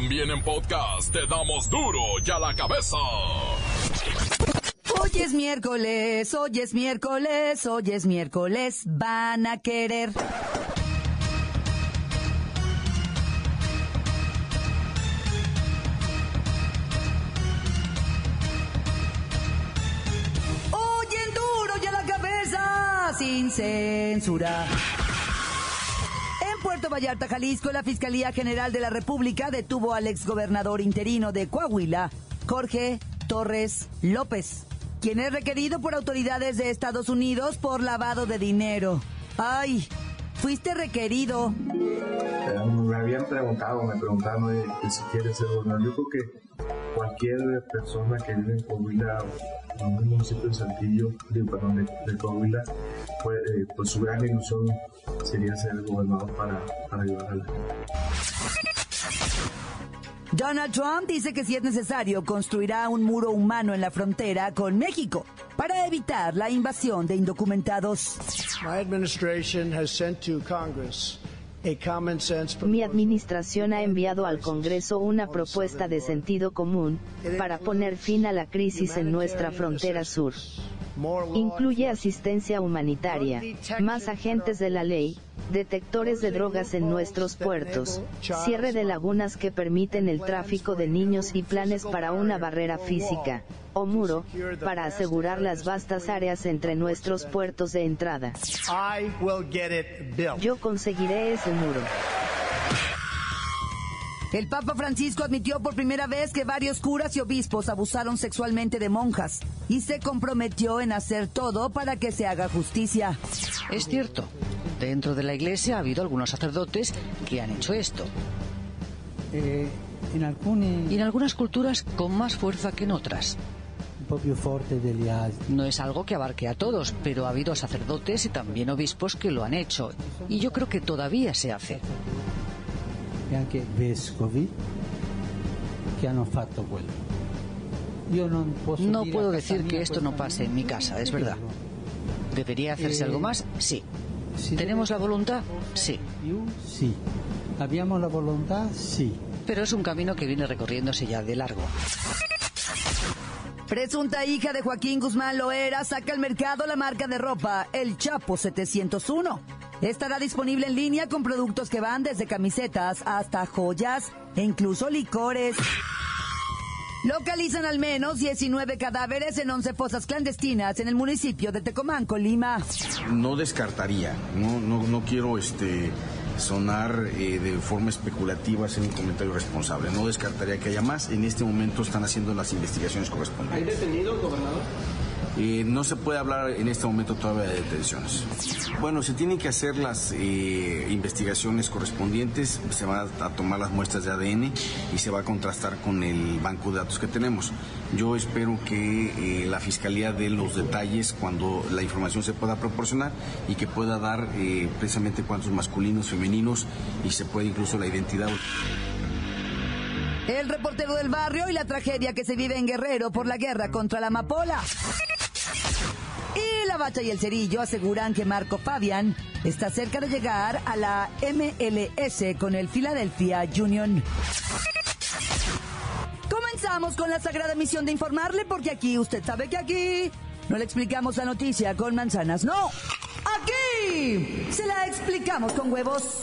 También en podcast te damos duro y a la cabeza. Hoy es miércoles, hoy es miércoles, hoy es miércoles, van a querer. Oyen duro y la cabeza, sin censura. En Puerto Vallarta, Jalisco, la Fiscalía General de la República detuvo al exgobernador interino de Coahuila, Jorge Torres López, quien es requerido por autoridades de Estados Unidos por lavado de dinero. Ay, fuiste requerido. Me habían preguntado, me que si quieres ser gobernador. Yo creo que cualquier persona que vive en Coahuila o en un municipio de Saltillo, digo, perdón, de, de Coahuila, pues, eh, pues su gran ilusión sería ser gobernador para, para ayudar a la gente. Donald Trump dice que si es necesario construirá un muro humano en la frontera con México para evitar la invasión de indocumentados. My administration has sent to Congress Mi administración ha enviado al Congreso una propuesta de sentido común para poner fin a la crisis en nuestra frontera sur. Incluye asistencia humanitaria, más agentes de la ley, detectores de drogas en nuestros puertos, cierre de lagunas que permiten el tráfico de niños y planes para una barrera física, o muro, para asegurar las vastas áreas entre nuestros puertos de entrada. Yo conseguiré ese muro. El Papa Francisco admitió por primera vez que varios curas y obispos abusaron sexualmente de monjas y se comprometió en hacer todo para que se haga justicia. Es cierto, dentro de la iglesia ha habido algunos sacerdotes que han hecho esto. Eh, Y en algunas culturas con más fuerza que en otras. No es algo que abarque a todos, pero ha habido sacerdotes y también obispos que lo han hecho. Y yo creo que todavía se hace. E anche vescovi che hanno fatto quello. Io non posso No dire puedo a casa decir que esto no pase en mi casa, es verdad. ¿Debería hacerse Eh, algo más? Sí. Si ¿Tenemos la voluntad? Sí. più? Sì. Abbiamo la volontà? Sì. Pero es un camino que viene recorriéndose ya de largo. Presunta hija de Joaquín Guzmán Loera saca al mercado la marca de ropa El Chapo 701. Estará disponible en línea con productos que van desde camisetas hasta joyas e incluso licores. Localizan al menos 19 cadáveres en 11 fosas clandestinas en el municipio de Tecomán, Colima. no descartaría, no, no, no quiero este, sonar eh, de forma especulativa, hacer un comentario responsable, no descartaría que haya más, en este momento están haciendo las investigaciones correspondientes. ¿Hay detenidos, gobernador? No se puede hablar en este momento todavía de detenciones. Bueno, se tienen que hacer las eh, investigaciones correspondientes, se van a, a tomar las muestras de ADN y se va a contrastar con el banco de datos que tenemos. Yo espero que eh, la Fiscalía dé los detalles cuando la información se pueda proporcionar y que pueda dar eh, precisamente cuántos masculinos, femeninos y se puede incluso la identidad. El reportero del barrio y la tragedia que se vive en Guerrero por la guerra contra la amapola. Bacha y el cerillo aseguran que Marco Fabian está cerca de llegar a la MLS con el Philadelphia Union. Comenzamos con la sagrada misión de informarle porque aquí, usted sabe que aquí no le explicamos la noticia con manzanas, no. Aquí se la explicamos con huevos.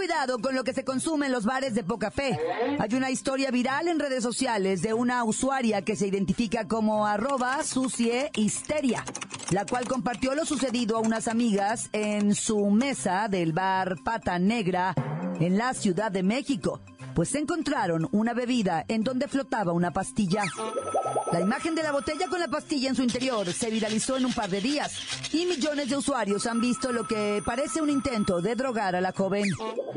Cuidado con lo que se consume en los bares de poca fe. Hay una historia viral en redes sociales de una usuaria que se identifica como arroba sucie histeria, la cual compartió lo sucedido a unas amigas en su mesa del bar Pata Negra en la Ciudad de México. Pues encontraron una bebida en donde flotaba una pastilla. La imagen de la botella con la pastilla en su interior se viralizó en un par de días y millones de usuarios han visto lo que parece un intento de drogar a la joven.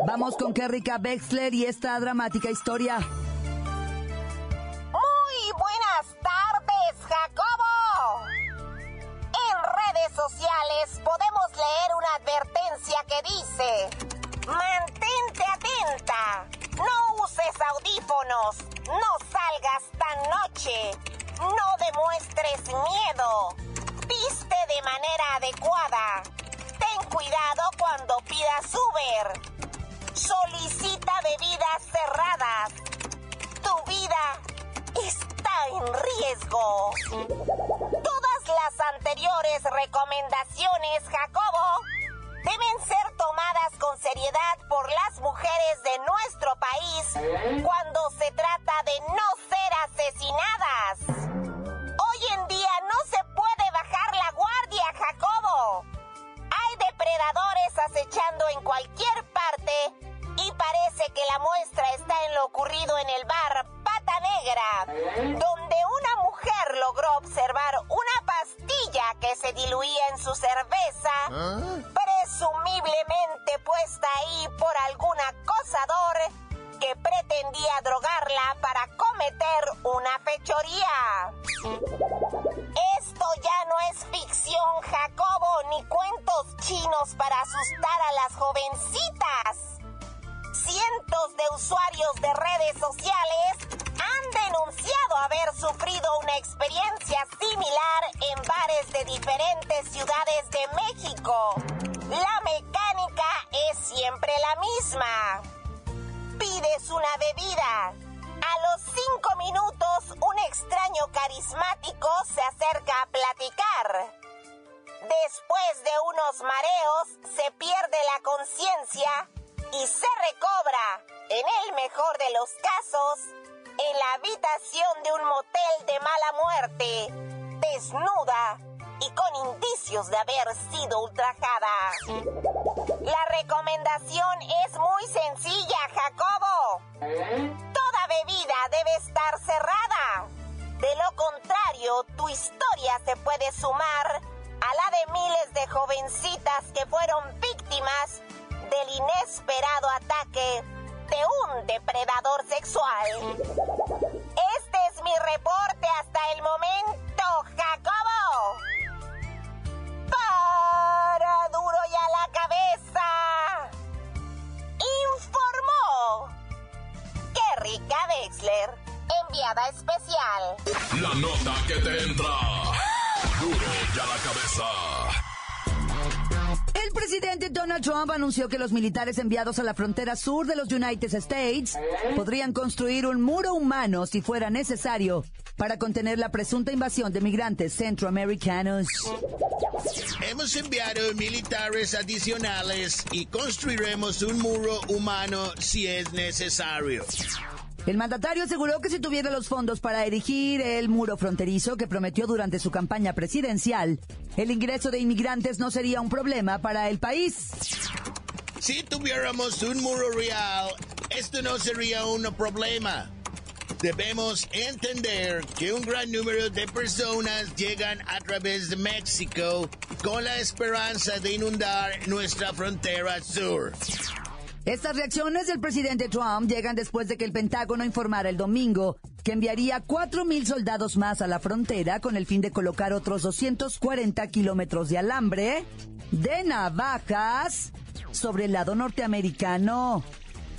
Vamos con Kerrika Bexler y esta dramática historia. Muy buenas tardes, Jacobo. En redes sociales podemos leer una advertencia que dice Mantente atenta. No uses audífonos. No salgas tan noche. No demuestres miedo. Viste de manera adecuada. Ten cuidado cuando pidas Uber. Solicita bebidas cerradas. Tu vida está en riesgo. Todas las anteriores recomendaciones, Jacobo, deben ser con seriedad por las mujeres de nuestro país cuando se trata de no ser asesinadas. Hoy en día no se puede bajar la guardia, Jacobo. Hay depredadores acechando en cualquier parte y parece que la muestra está en lo ocurrido en el bar Pata Negra, Pides una bebida. A los cinco minutos, un extraño carismático se acerca a platicar. Después de unos mareos, se pierde la conciencia y se recobra, en el mejor de los casos, en la habitación de un motel de mala muerte, desnuda y con indicios de haber sido ultrajada. La recomendación es muy sencilla, Jacobo. Toda bebida debe estar cerrada. De lo contrario, tu historia se puede sumar a la de miles de jovencitas que fueron víctimas del inesperado ataque de un depredador sexual. Este es mi reporte hasta el momento, Jacobo. Enviada especial. La nota que te entra. Duro y a la cabeza. El presidente Donald Trump anunció que los militares enviados a la frontera sur de los United States podrían construir un muro humano si fuera necesario para contener la presunta invasión de migrantes centroamericanos. Hemos enviado militares adicionales y construiremos un muro humano si es necesario. El mandatario aseguró que si tuviera los fondos para erigir el muro fronterizo que prometió durante su campaña presidencial, el ingreso de inmigrantes no sería un problema para el país. Si tuviéramos un muro real, esto no sería un problema. Debemos entender que un gran número de personas llegan a través de México con la esperanza de inundar nuestra frontera sur. Estas reacciones del presidente Trump llegan después de que el Pentágono informara el domingo que enviaría 4.000 soldados más a la frontera con el fin de colocar otros 240 kilómetros de alambre de navajas sobre el lado norteamericano.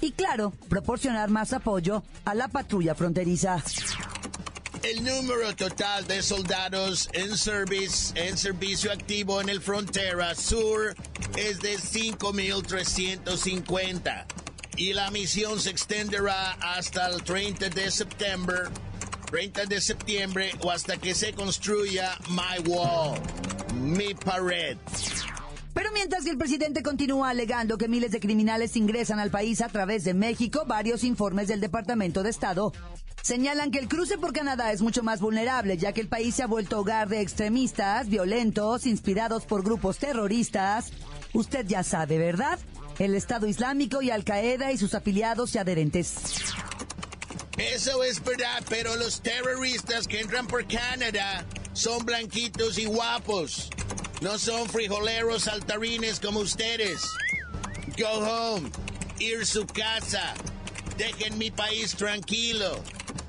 Y claro, proporcionar más apoyo a la patrulla fronteriza. El número total de soldados en, service, en servicio activo en el frontera sur es de 5.350 y la misión se extenderá hasta el 30 de septiembre 30 de septiembre o hasta que se construya My Wall, mi pared. Pero mientras que el presidente continúa alegando que miles de criminales ingresan al país a través de México, varios informes del Departamento de Estado señalan que el cruce por Canadá es mucho más vulnerable, ya que el país se ha vuelto hogar de extremistas, violentos, inspirados por grupos terroristas. Usted ya sabe, ¿verdad? el Estado Islámico y Al Qaeda y sus afiliados y adherentes. Eso es verdad, pero los terroristas que entran por Canadá son blanquitos y guapos. No son frijoleros saltarines como ustedes. Go home. Ir su casa. Dejen mi país tranquilo.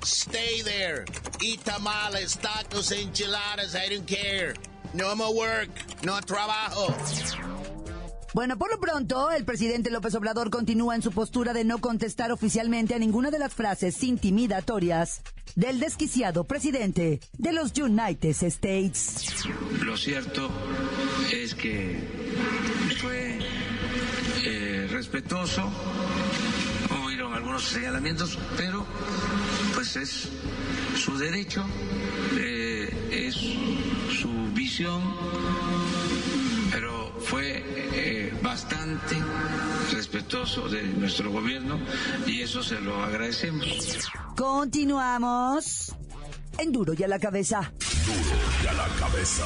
Stay there. Eat tamales, tacos, enchiladas. I don't care. No more work. No trabajo. Bueno, por lo pronto, el presidente López Obrador continúa en su postura de no contestar oficialmente a ninguna de las frases intimidatorias del desquiciado presidente de los United States. Lo cierto es que fue eh, respetuoso, algunos señalamientos, pero pues es su derecho, eh, es su visión, pero fue eh, bastante respetuoso de nuestro gobierno y eso se lo agradecemos. Continuamos en Duro y a la cabeza. Duro y a la cabeza.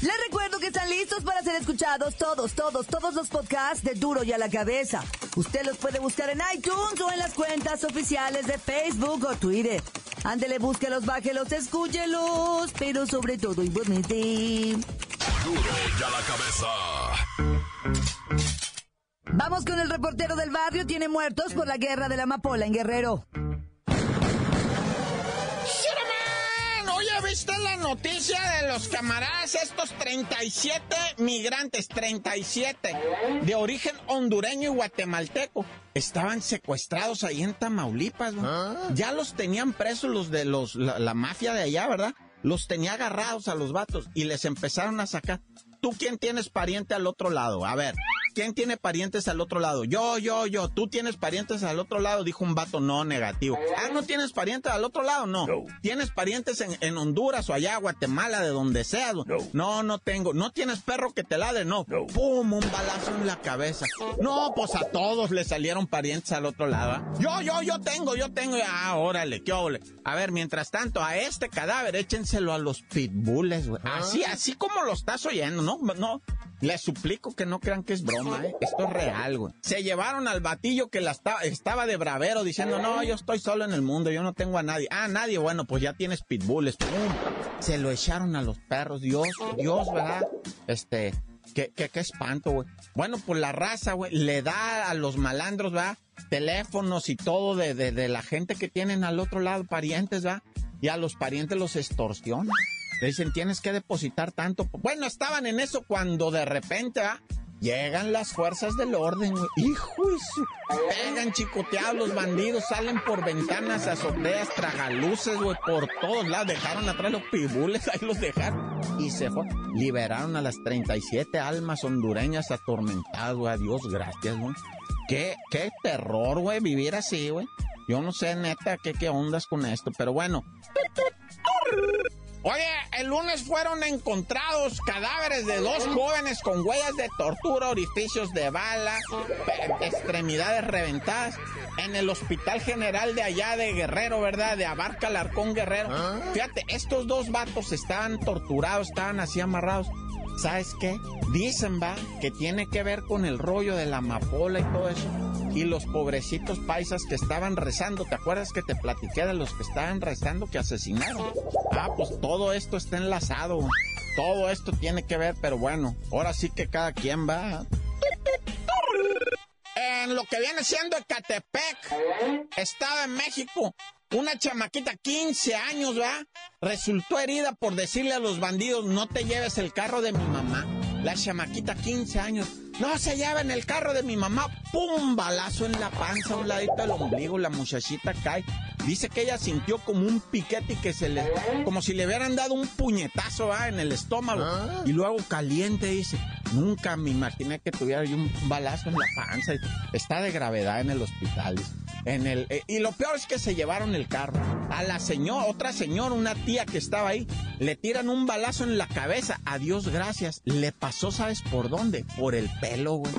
Les recuerdo que están listos para ser escuchados todos, todos, todos los podcasts de Duro y a la cabeza. Usted los puede buscar en iTunes o en las cuentas oficiales de Facebook o Twitter. Ándele, búsquelos, bájelos, escúchelos, pero sobre todo igualmente. Duro y a la cabeza. Vamos con el reportero del barrio. Tiene muertos por la guerra de la amapola en Guerrero. ¿Viste la noticia de los camaradas, estos 37 migrantes, 37, de origen hondureño y guatemalteco? Estaban secuestrados ahí en Tamaulipas, ¿no? Ya los tenían presos los de los, la, la mafia de allá, ¿verdad? Los tenía agarrados a los vatos y les empezaron a sacar. ¿Tú quién tienes pariente al otro lado? A ver, ¿quién tiene parientes al otro lado? Yo, yo, yo. ¿Tú tienes parientes al otro lado? Dijo un vato no negativo. Ah, ¿no tienes parientes al otro lado? No. ¿Tienes parientes en, en, Honduras o allá, Guatemala, de donde sea? No. no, no tengo. ¿No tienes perro que te ladre? No. ¡Pum! Un balazo en la cabeza. No, pues a todos le salieron parientes al otro lado. ¿eh? Yo, yo, yo tengo, yo tengo. Ah, órale, qué óvole. A ver, mientras tanto, a este cadáver échenselo a los pitbulls, güey. Así, así como lo estás oyendo, ¿no? No, les suplico que no crean que es broma, ¿eh? Esto es real, güey. Se llevaron al batillo que la estaba, estaba de bravero diciendo, no, yo estoy solo en el mundo, yo no tengo a nadie. Ah, nadie, bueno, pues ya tienes pitbulls. ¡Pum! Se lo echaron a los perros. Dios, Dios, ¿verdad? Este, qué, qué, qué espanto, güey. Bueno, pues la raza, güey, le da a los malandros, ¿verdad? Teléfonos y todo de, de, de la gente que tienen al otro lado, parientes, ¿verdad? Y a los parientes los extorsionan. Le dicen, tienes que depositar tanto. Bueno, estaban en eso cuando de repente, ¿ah? Llegan las fuerzas del orden, güey. Hijo su... Pegan chicoteados los bandidos, salen por ventanas, azoteas, tragaluces, güey, por todos lados. Dejaron atrás los pibules, ahí los dejaron. Y se fue. Liberaron a las 37 almas hondureñas atormentadas, güey. Adiós, gracias, güey. Qué, qué terror, güey, vivir así, güey. Yo no sé, neta, qué, qué ondas con esto, pero bueno. Oye, el lunes fueron encontrados cadáveres de dos jóvenes con huellas de tortura, orificios de bala, extremidades reventadas en el Hospital General de allá de Guerrero, ¿verdad? De Abarca Larcón Guerrero. Fíjate, estos dos vatos estaban torturados, estaban así amarrados. ¿Sabes qué? Dicen, va, que tiene que ver con el rollo de la amapola y todo eso. Y los pobrecitos paisas que estaban rezando, ¿te acuerdas que te platiqué de los que estaban rezando que asesinaron? Ah, pues todo esto está enlazado. Todo esto tiene que ver, pero bueno, ahora sí que cada quien va. En lo que viene siendo Ecatepec, Estado de México, una chamaquita, 15 años, ¿verdad? Resultó herida por decirle a los bandidos, no te lleves el carro de mi mamá. La chamaquita, 15 años. No se lleven el carro de mi mamá. ¡Pum! Balazo en la panza, a un ladito del ombligo. La muchachita cae. Dice que ella sintió como un piquete y que se le. como si le hubieran dado un puñetazo en el estómago. Ah. Y luego caliente, dice. Nunca me imaginé que tuviera yo un balazo en la panza. Está de gravedad en el hospital. En el... Eh, y lo peor es que se llevaron el carro. A la señora, otra señora, una tía que estaba ahí, le tiran un balazo en la cabeza. Adiós, gracias. Le pasó, ¿sabes por dónde? Por el pelo, güey.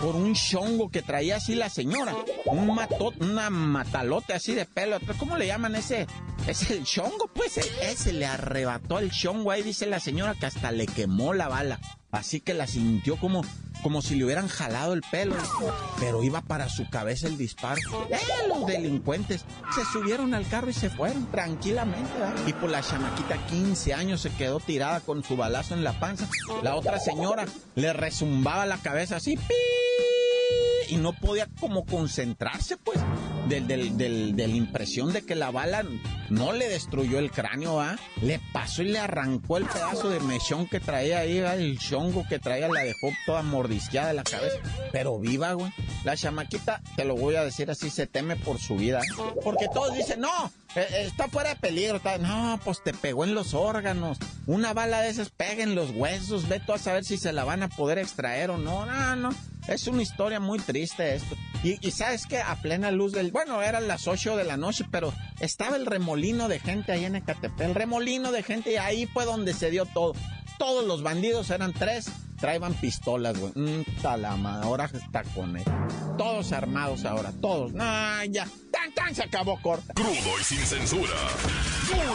Por un chongo que traía así la señora. Un matot, una matalote así de pelo. ¿Cómo le llaman ese? Es el chongo, pues. Ese le arrebató el chongo. Ahí dice la señora que hasta le quemó la bala. Así que la sintió como, como si le hubieran jalado el pelo. Pero iba para su cabeza el disparo. ¡Eh, los delincuentes! Se subieron al carro y se fueron tranquilamente. Y por la chamaquita, 15 años, se quedó tirada con su balazo en la panza. La otra señora le resumbaba la cabeza así. ¡Pi! y no podía como concentrarse, pues, de, la impresión de que la bala no le destruyó el cráneo, ¿ah? Le pasó y le arrancó el pedazo de mechón que traía ahí, el chongo que traía, la dejó toda mordisqueada la cabeza. Pero viva, güey. La chamaquita, te lo voy a decir así, se teme por su vida. Porque todos dicen, no, eh, eh, está fuera de peligro. No, pues te pegó en los órganos. Una bala de esas pega en los huesos. Ve tú a saber si se la van a poder extraer o no. No, no. Es una historia muy triste esto. Y, sabes que a plena luz del... Bueno, eran las 8 de la noche, pero estaba el remolino de gente ahí en Ecatepec. El remolino de gente y ahí fue donde se dio todo. Todos los bandidos eran tres. Traían pistolas, güey. Mm, talama, ahora está con él. Todos armados ahora, todos. No, ya. Tan, tan, se acabó corta. Crudo y sin censura. Duro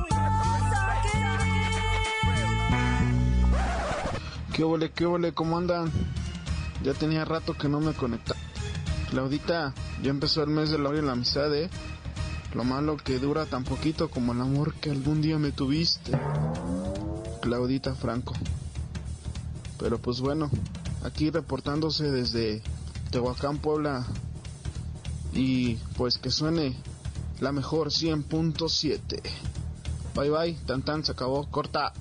¿Qué ole, qué ole, cómo andan? Ya tenía rato que no me conectaba. Claudita, ya empezó el mes de la y la amistad, ¿eh? Lo malo que dura tan poquito como el amor que algún día me tuviste. Claudita Franco. Pero pues bueno, aquí reportándose desde Tehuacán, Puebla. Y pues que suene la mejor 100.7. Bye bye, tan tan, se acabó, corta.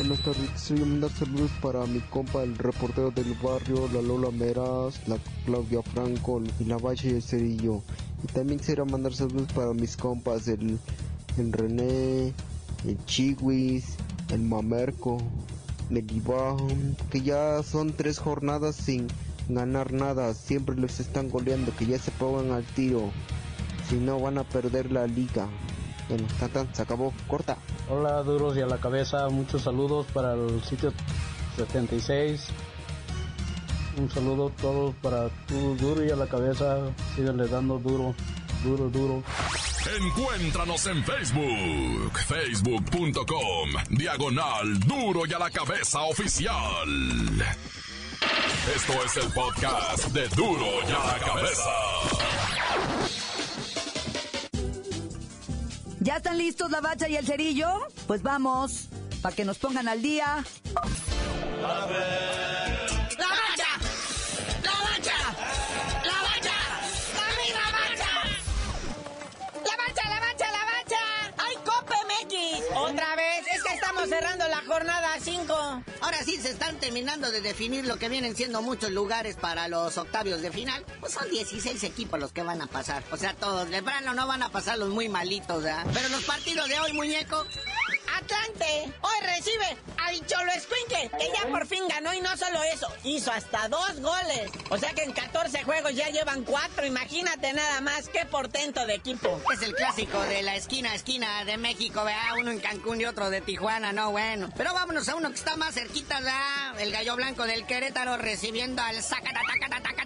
Buenas tardes, a mandar saludos para mi compa, el reportero del barrio, la Lola Meras, la Claudia Franco y la Valle y el Cerillo. Y también quisiera mandar saludos para mis compas, el, el René, el Chiwis, el Mamerco, el Iván, que ya son tres jornadas sin ganar nada, siempre los están goleando, que ya se pongan al tiro, si no van a perder la liga. Bueno, tan, se acabó, corta. Hola, duros y a la cabeza, muchos saludos para el sitio 76. Un saludo a todos para tu duro y a la cabeza, síganle dando duro, duro, duro. Encuéntranos en Facebook, facebook.com, diagonal duro y a la cabeza oficial. Esto es el podcast de duro y a la cabeza. ¿Ya están listos la bacha y el cerillo? Pues vamos, para que nos pongan al día. ¡La bacha! ¡La bacha! ¡La bacha! ¡Arriba, bacha! ¡La bacha, la bacha, la bacha! ¡Ay, Cope MX! ¡Otra vez! Es que estamos cerrando la jornada 5. Ahora sí se están terminando de definir lo que vienen siendo muchos lugares para los octavios de final. Pues son 16 equipos los que van a pasar. O sea, todos de plano no van a pasar los muy malitos, ¿verdad? Pero los partidos de hoy, muñeco, Hoy recibe al Cholo Escuincle, que ya por fin ganó y no solo eso, hizo hasta dos goles. O sea que en 14 juegos ya llevan cuatro, imagínate nada más, qué portento de equipo. Es el clásico de la esquina a esquina de México, vea, uno en Cancún y otro de Tijuana, no bueno. Pero vámonos a uno que está más cerquita, ¿verdad? El gallo blanco del Querétaro recibiendo al Ecatepec.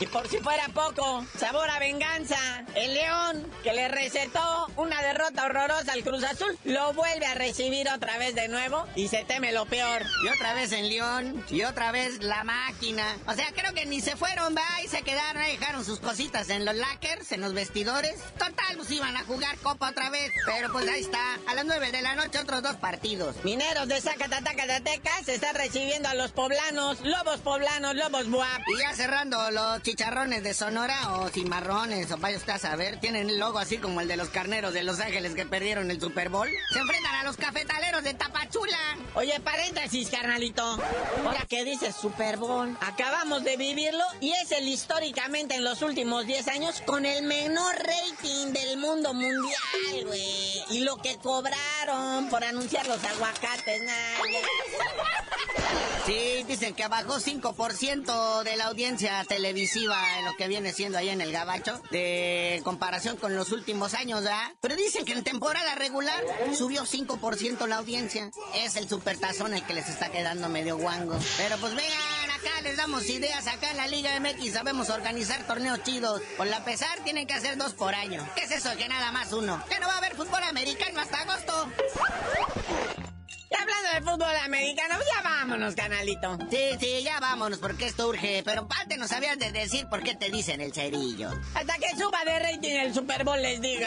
Y por si fuera poco, sabor a venganza. El León, que le recetó una derrota horrorosa al Cruz Azul, lo vuelve a recibir otra vez de nuevo y se teme lo peor. Y otra vez en León, y otra vez la máquina. O sea, creo que ni se fueron, va, y se quedaron, dejaron sus cositas en los lockers, en los vestidores. Total, pues iban a jugar copa otra vez. Pero pues ahí está, a las 9 de la noche otros dos partidos. Mineros de Zacatatacateca se están recibiendo a los poblanos, lobos poblanos, lobos buap. Y ya cerrando los chicharrones de Sonora o cimarrones, o vaya usted a saber, tienen el logo así como el de los carneros de Los Ángeles que perdieron el Super Bowl. Se enfrentan a los cafetaleros de Tapachula. Oye, paréntesis, carnalito. Ahora que dices Super Bowl, acabamos de vivirlo y es el históricamente en los últimos 10 años con el menor rating del mundo mundial, güey. Y lo que cobraron por anunciar los aguacates, nada. Sí, dicen que bajó 5% de la audiencia televisiva en lo que viene siendo ahí en el Gabacho, de comparación con los últimos años, ¿verdad? Pero dicen que en temporada regular subió 5% la audiencia. Es el supertazón el que les está quedando medio guango. Pero pues vean, acá les damos ideas. Acá en la Liga MX sabemos organizar torneos chidos. Por la pesar tienen que hacer dos por año. ¿Qué es eso que nada más uno? Que no va a haber fútbol americano hasta agosto. Hablando de fútbol americano, ya vámonos, canalito. Sí, sí, ya vámonos, porque esto urge. Pero antes nos sabías de decir por qué te dicen el cerillo. Hasta que suba de rating el Super Bowl les digo.